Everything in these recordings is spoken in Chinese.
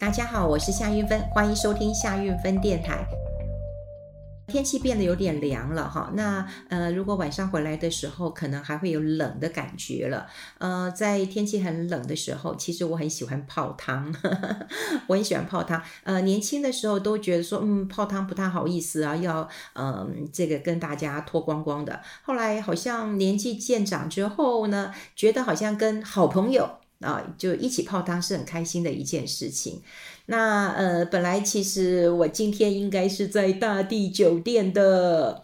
大家好，我是夏韵芬，欢迎收听夏韵芬电台。天气变得有点凉了哈，那呃，如果晚上回来的时候，可能还会有冷的感觉了。呃，在天气很冷的时候，其实我很喜欢泡汤，呵 呵我很喜欢泡汤。呃，年轻的时候都觉得说，嗯，泡汤不太好意思啊，要嗯、呃，这个跟大家脱光光的。后来好像年纪渐长之后呢，觉得好像跟好朋友啊，就一起泡汤是很开心的一件事情。那呃，本来其实我今天应该是在大地酒店的，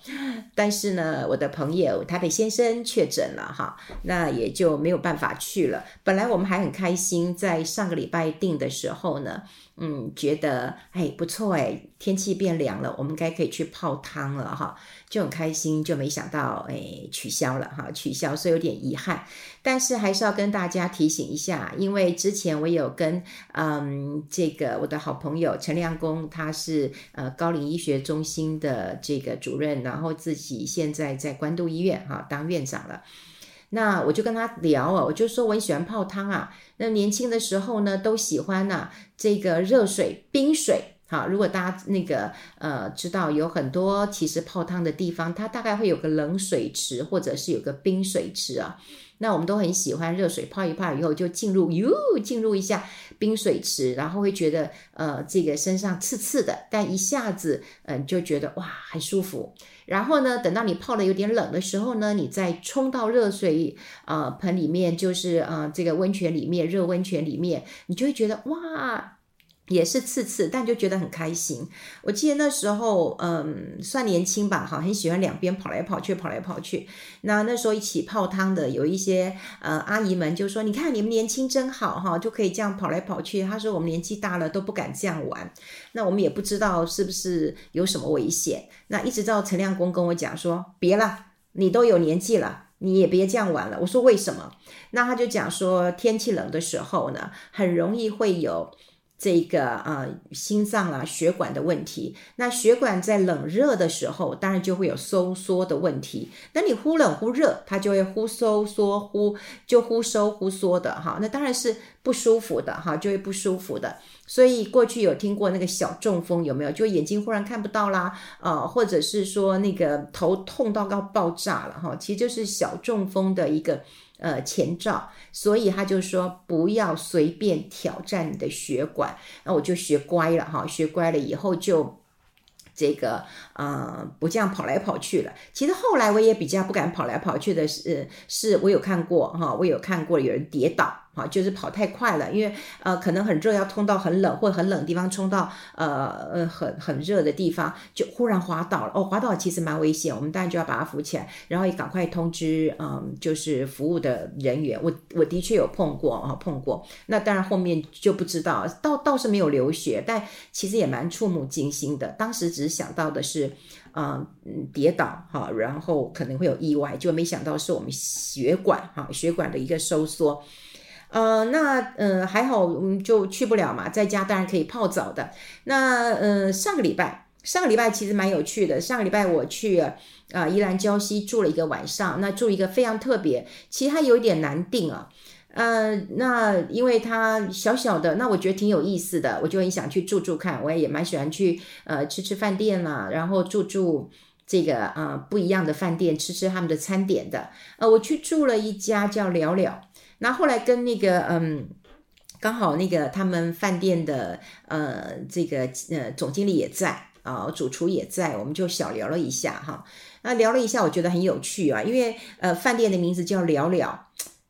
但是呢，我的朋友台北先生确诊了哈，那也就没有办法去了。本来我们还很开心，在上个礼拜订的时候呢。嗯，觉得哎不错哎，天气变凉了，我们该可以去泡汤了哈，就很开心，就没想到哎取消了哈，取消，所以有点遗憾。但是还是要跟大家提醒一下，因为之前我有跟嗯这个我的好朋友陈亮公，他是呃高龄医学中心的这个主任，然后自己现在在关渡医院哈当院长了。那我就跟他聊啊，我就说我很喜欢泡汤啊。那年轻的时候呢，都喜欢呐、这个热水、冰水。好，如果大家那个呃知道有很多其实泡汤的地方，它大概会有个冷水池或者是有个冰水池啊。那我们都很喜欢热水泡一泡以后就进入哟进入一下冰水池，然后会觉得呃这个身上刺刺的，但一下子嗯、就觉得哇很舒服。然后呢，等到你泡的有点冷的时候呢，你再冲到热水呃盆里面，就是呃这个温泉里面热温泉里面，你就会觉得哇。也是次次，但就觉得很开心。我记得那时候，嗯，算年轻吧，哈，很喜欢两边跑来跑去，跑来跑去。那那时候一起泡汤的有一些呃阿姨们就说：“你看你们年轻真好，哈，就可以这样跑来跑去。”她说：“我们年纪大了都不敢这样玩。”那我们也不知道是不是有什么危险。那一直到陈亮公跟我讲说：“别了，你都有年纪了，你也别这样玩了。”我说：“为什么？”那他就讲说：“天气冷的时候呢，很容易会有。”这个啊，心脏啊，血管的问题。那血管在冷热的时候，当然就会有收缩的问题。那你忽冷忽热，它就会忽收缩忽就忽收忽缩的哈。那当然是不舒服的哈，就会不舒服的。所以过去有听过那个小中风有没有？就眼睛忽然看不到啦，呃，或者是说那个头痛到要爆炸了哈。其实就是小中风的一个。呃，前兆，所以他就说不要随便挑战你的血管。那我就学乖了哈，学乖了以后就这个呃不这样跑来跑去了。其实后来我也比较不敢跑来跑去的是，是我有看过哈，我有看过有人跌倒。啊，就是跑太快了，因为呃，可能很热，要冲到很冷或很冷的地方，冲到呃呃很很热的地方，就忽然滑倒了。哦，滑倒其实蛮危险，我们当然就要把它扶起来，然后也赶快通知嗯，就是服务的人员。我我的确有碰过啊，碰过。那当然后面就不知道，倒倒是没有流血，但其实也蛮触目惊心的。当时只是想到的是，嗯，跌倒哈，然后可能会有意外，就没想到是我们血管哈，血管的一个收缩。呃，那呃还好，嗯，就去不了嘛，在家当然可以泡澡的。那呃上个礼拜，上个礼拜其实蛮有趣的。上个礼拜我去啊、呃、宜兰礁溪住了一个晚上，那住一个非常特别，其实它有点难订啊。呃，那因为它小小的，那我觉得挺有意思的，我就很想去住住看。我也蛮喜欢去呃吃吃饭店啦，然后住住这个啊、呃、不一样的饭店，吃吃他们的餐点的。呃，我去住了一家叫了了。那后来跟那个嗯，刚好那个他们饭店的呃这个呃总经理也在啊、主厨也在，我们就小聊了一下哈。那聊了一下，我觉得很有趣啊，因为呃饭店的名字叫了了，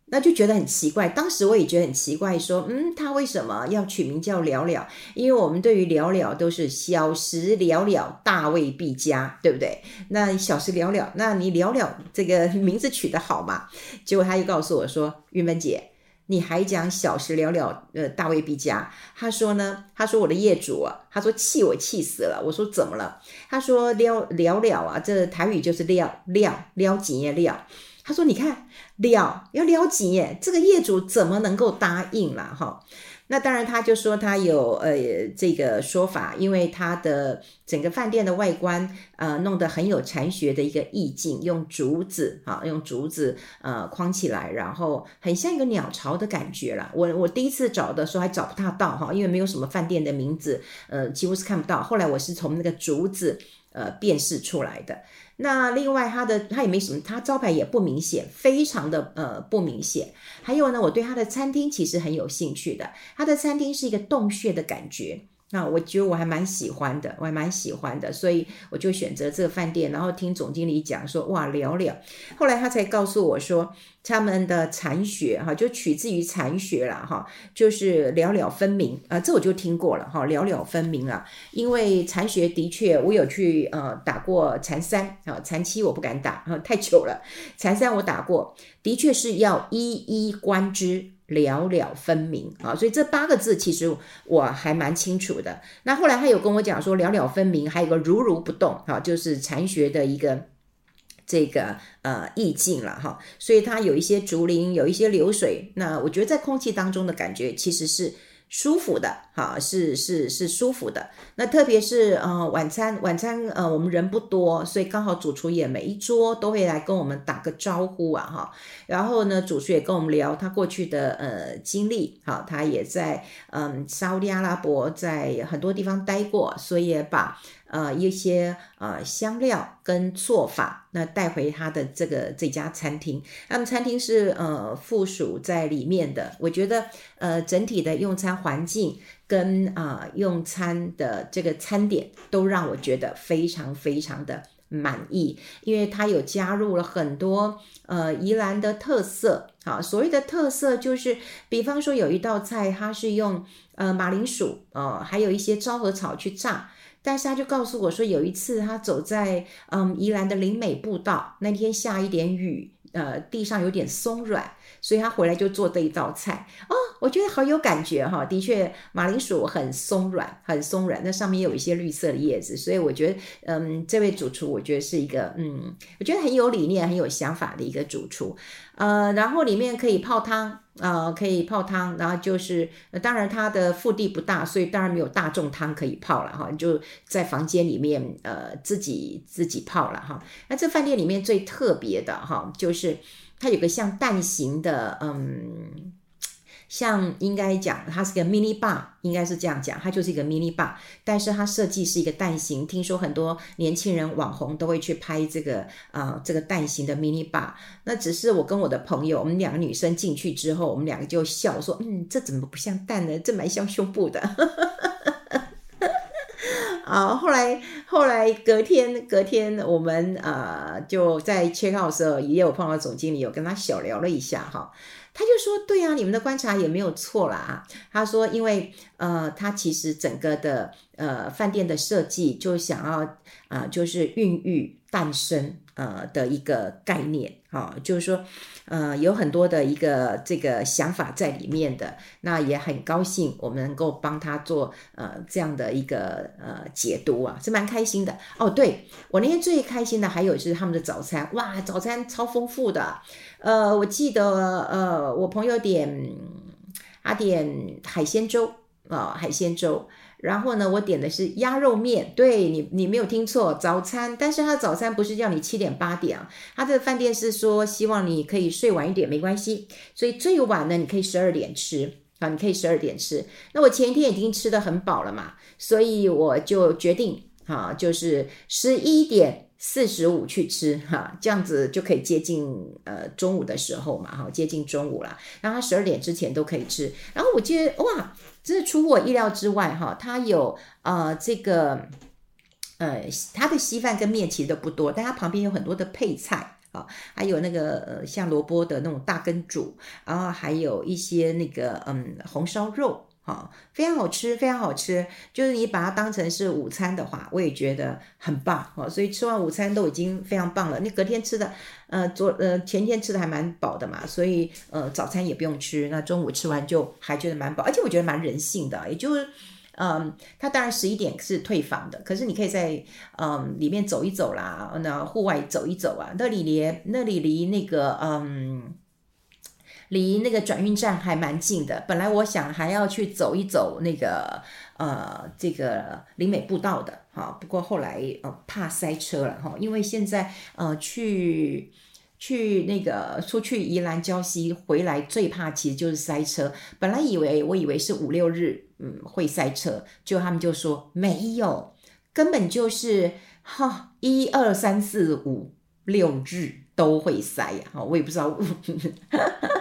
那就觉得很奇怪。当时我也觉得很奇怪，说嗯，他为什么要取名叫了了？因为我们对于了了都是小时了了，大未必佳，对不对？那小时了了，那你了了这个 名字取得好嘛？结果他又告诉我说。玉门姐，你还讲小时了了，呃，大未必佳。他说呢，他说我的业主啊，他说气我气死了。我说怎么了？他说了了了啊，这台语就是料料料紧的料。他说：“你看了要了几耶，这个业主怎么能够答应了哈？”那当然，他就说他有呃这个说法，因为他的整个饭店的外观呃弄得很有禅学的一个意境，用竹子啊，用竹子呃框起来，然后很像一个鸟巢的感觉啦。我我第一次找的时候还找不太到哈，因为没有什么饭店的名字，呃几乎是看不到。后来我是从那个竹子呃辨识出来的。那另外，它的它也没什么，它招牌也不明显，非常的呃不明显。还有呢，我对它的餐厅其实很有兴趣的，它的餐厅是一个洞穴的感觉。那我觉得我还蛮喜欢的，我还蛮喜欢的，所以我就选择这个饭店，然后听总经理讲说，哇，聊聊。后来他才告诉我说，他们的禅学哈，就取自于禅学啦哈，就是了了分明啊，这我就听过了哈，了了分明啊。因为禅学的确，我有去呃打过禅三啊，禅七我不敢打啊，太久了。禅三我打过，的确是要一一观之。了了分明啊，所以这八个字其实我还蛮清楚的。那后来他有跟我讲说，了了分明，还有个如如不动，哈，就是禅学的一个这个呃意境了哈。所以它有一些竹林，有一些流水，那我觉得在空气当中的感觉其实是。舒服的，哈，是是是舒服的。那特别是呃晚餐，晚餐呃我们人不多，所以刚好主厨也每一桌都会来跟我们打个招呼啊，哈。然后呢，主厨也跟我们聊他过去的呃经历，哈，他也在嗯沙乌地阿拉伯在很多地方待过，所以也把。呃，一些呃香料跟做法，那带回他的这个这家餐厅，那么餐厅是呃附属在里面的。我觉得呃整体的用餐环境跟啊、用餐的这个餐点都让我觉得非常非常的满意，因为它有加入了很多呃宜兰的特色。好，所谓的特色就是，比方说有一道菜，它是用呃马铃薯呃还有一些昭和草去炸。但是他就告诉我说，有一次他走在嗯宜兰的林美步道，那天下一点雨，呃，地上有点松软，所以他回来就做这一道菜哦，我觉得好有感觉哈，的确马铃薯很松软，很松软，那上面有一些绿色的叶子，所以我觉得嗯，这位主厨我觉得是一个嗯，我觉得很有理念、很有想法的一个主厨。呃，然后里面可以泡汤，呃，可以泡汤，然后就是，当然它的腹地不大，所以当然没有大众汤可以泡了哈，你就在房间里面，呃，自己自己泡了哈。那这饭店里面最特别的哈，就是它有个像蛋形的，嗯。像应该讲，它是个 mini bar，应该是这样讲，它就是一个 mini bar，但是它设计是一个蛋形。听说很多年轻人网红都会去拍这个啊、这个蛋形的 mini bar。那只是我跟我的朋友，我们两个女生进去之后，我们两个就笑说，嗯，这怎么不像蛋呢？这蛮像胸部的。啊，后来后来隔天隔天我们呃就在 check out 的时候，也有碰到总经理，有跟他小聊了一下哈。他就说：“对啊，你们的观察也没有错啦。”他说：“因为呃，他其实整个的呃饭店的设计就想要啊、就是孕育诞生。”呃的一个概念啊、就是说，呃，有很多的一个这个想法在里面的，那也很高兴我们能够帮他做呃这样的一个呃解读啊，是蛮开心的哦。对，我那天最开心的还有就是他们的早餐，哇，早餐超丰富的，呃，我记得呃我朋友点他点海鲜粥啊、海鲜粥。然后呢，我点的是鸭肉面，对你，你没有听错，早餐。但是他的早餐不是叫你七点八点啊，他这个饭店是说希望你可以睡晚一点没关系，所以最晚呢，你可以十二点吃啊，你可以十二点吃。那我前一天已经吃得很饱了嘛，所以我就决定啊，就是十一点四十五去吃哈，这样子就可以接近呃中午的时候嘛，哈，接近中午了。然后他十二点之前都可以吃。然后我觉得哇。真的出乎我意料之外哈，它有呃这个呃它的稀饭跟面其实都不多，但它旁边有很多的配菜啊，还有那个呃像萝卜的那种大根煮，然后还有一些那个嗯红烧肉。好，非常好吃，非常好吃。就是你把它当成是午餐的话，我也觉得很棒。哦，所以吃完午餐都已经非常棒了。你隔天吃的，呃，昨呃前天吃的还蛮饱的嘛，所以呃早餐也不用吃，那中午吃完就还觉得蛮饱，而且我觉得蛮人性的，也就是。嗯，它当然十一点是退房的，可是你可以在嗯里面走一走啦，那户外走一走啊，那里离那里离那个嗯。离那个转运站还蛮近的，本来我想还要去走一走那个呃这个林美步道的哈，不过后来呃怕塞车了哈，因为现在呃去去那个出去宜兰礁溪回来最怕其实就是塞车，本来以为我以为是五六日嗯会塞车，就他们就说没有，根本就是哈一二三四五六日。都会塞呀，哈，我也不知道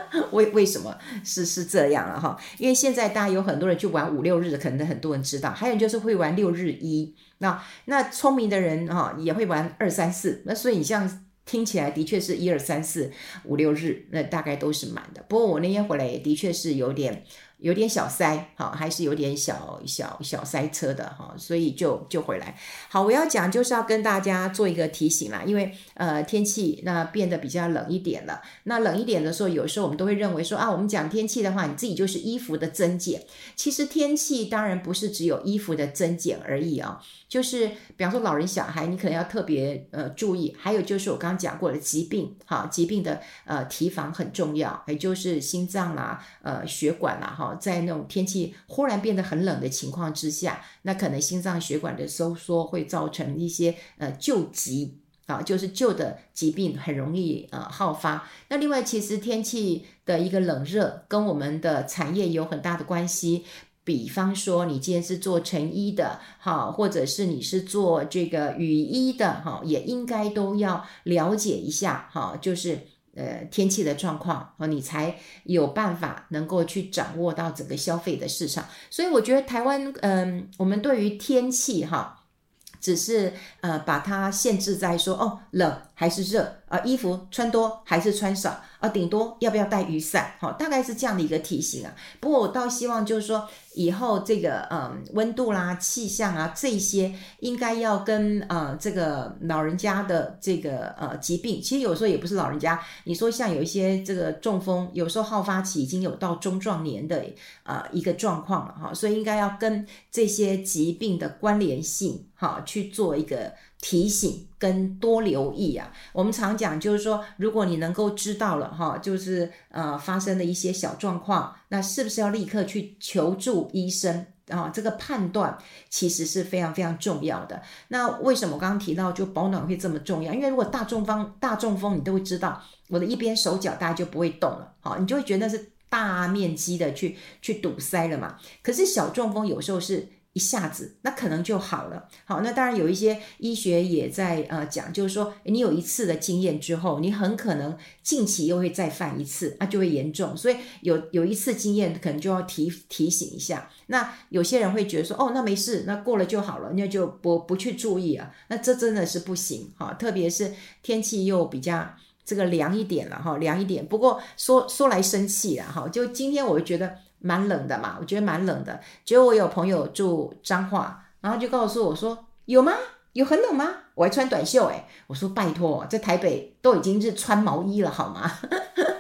为为什么是是这样了哈，因为现在大家有很多人去玩五六日，可能很多人知道，还有就是会玩六日一，那那聪明的人哈也会玩二三四，那所以你像听起来的确是一二三四五六日，那大概都是满的。不过我那天回来也的确是有点。有点小塞，好，还是有点小小小塞车的哈，所以就就回来。好，我要讲就是要跟大家做一个提醒啦，因为呃天气那变得比较冷一点了。那冷一点的时候，有时候我们都会认为说啊，我们讲天气的话，你自己就是衣服的增减。其实天气当然不是只有衣服的增减而已啊，就是比方说老人小孩，你可能要特别呃注意。还有就是我刚刚讲过的疾病，哈，疾病的呃提防很重要，也就是心脏啦、呃血管啦，哈。在那种天气忽然变得很冷的情况之下，那可能心脏血管的收缩会造成一些呃旧疾啊，就是旧的疾病很容易呃好发。那另外，其实天气的一个冷热跟我们的产业有很大的关系。比方说，你今天是做成衣的，哈，或者是你是做这个雨衣的，哈，也应该都要了解一下，哈，就是。呃，天气的状况，哦，你才有办法能够去掌握到整个消费的市场。所以我觉得台湾，嗯、我们对于天气哈，只是呃把它限制在说，哦，冷还是热啊，衣服穿多还是穿少。啊，顶多要不要带雨伞？好，大概是这样的一个提醒啊。不过我倒希望就是说，以后这个嗯温度啦、气象啊这些，应该要跟呃这个老人家的这个呃疾病，其实有时候也不是老人家。你说像有一些这个中风，有时候好发期已经有到中壮年的呃一个状况了哈，所以应该要跟这些疾病的关联性哈去做一个。提醒跟多留意啊，我们常讲就是说，如果你能够知道了哈，就是呃发生的一些小状况，那是不是要立刻去求助医生啊？这个判断其实是非常非常重要的。那为什么我刚刚提到就保暖会这么重要？因为如果大中风大中风，你都会知道，我的一边手脚大家就不会动了，好，你就会觉得是大面积的去去堵塞了嘛。可是小中风有时候是。一下子，那可能就好了。好，那当然有一些医学也在呃讲，就是说你有一次的经验之后，你很可能近期又会再犯一次，那就会严重。所以有有一次经验，可能就要提提醒一下。那有些人会觉得说，哦，那没事，那过了就好了，那就不不去注意啊。那这真的是不行哈，特别是天气又比较这个凉一点了哈，凉一点。不过说说来生气了哈，就今天我就觉得。蛮冷的嘛，我觉得蛮冷的。结果我有朋友住彰化，然后就告诉我说：“有吗？有很冷吗？”我还穿短袖诶，我说：“拜托，在台北都已经是穿毛衣了好吗？”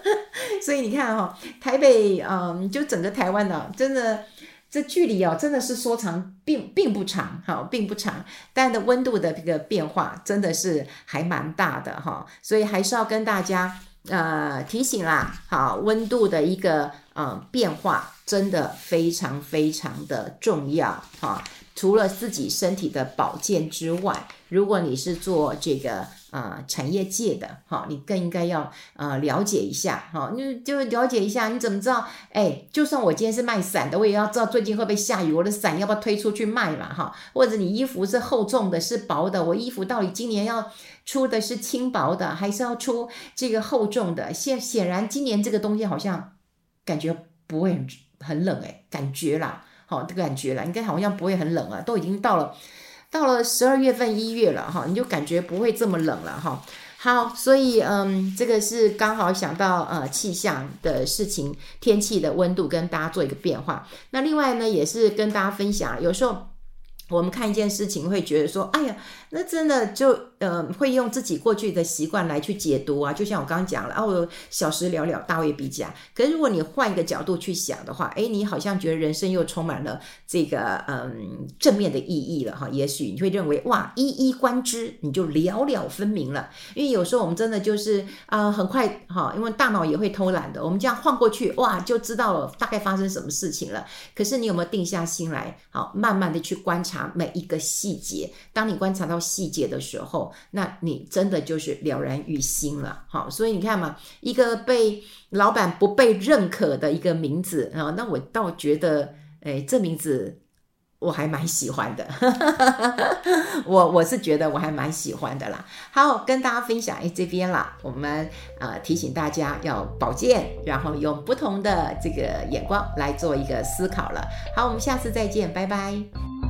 所以你看哈、哦，台北嗯，就整个台湾呢，真的这距离哦，真的是说长并并不长哈，并不长，但的温度的这个变化真的是还蛮大的哈，所以还是要跟大家呃提醒啦，好，温度的一个嗯变化。真的非常非常的重要哈！除了自己身体的保健之外，如果你是做这个啊、呃、产业界的哈，你更应该要呃了解一下哈，你就了解一下，你怎么知道？哎，就算我今天是卖伞的，我也要知道最近会不会下雨，我的伞要不要推出去卖嘛哈？或者你衣服是厚重的，是薄的，我衣服到底今年要出的是轻薄的，还是要出这个厚重的？显显然今年这个东西好像感觉不会很。很冷哎，感觉啦，好，这个感觉啦，应该好像不会很冷啊，都已经到了，到了十二月份一月了哈，你就感觉不会这么冷了哈。好，所以嗯，这个是刚好想到呃气象的事情，天气的温度跟大家做一个变化。那另外呢，也是跟大家分享，有时候我们看一件事情会觉得说，哎呀，那真的就。呃会用自己过去的习惯来去解读啊。就像我刚刚讲了，啊，小时了了，大未必佳。可是如果你换一个角度去想的话，诶，你好像觉得人生又充满了这个嗯正面的意义了哈。也许你会认为哇，一一观之，你就了了分明了。因为有时候我们真的就是啊、呃，很快哈，因为大脑也会偷懒的。我们这样晃过去，哇，就知道了大概发生什么事情了。可是你有没有定下心来，好，慢慢的去观察每一个细节？当你观察到细节的时候，那你真的就是了然于心了。好，所以你看嘛，一个被老板不被认可的一个名字啊，那我倒觉得，哎，这名字。我还蛮喜欢的，我我是觉得我还蛮喜欢的啦。好，跟大家分享哎，这边啦，我们呃提醒大家要保健，然后用不同的这个眼光来做一个思考了。好，我们下次再见，拜拜。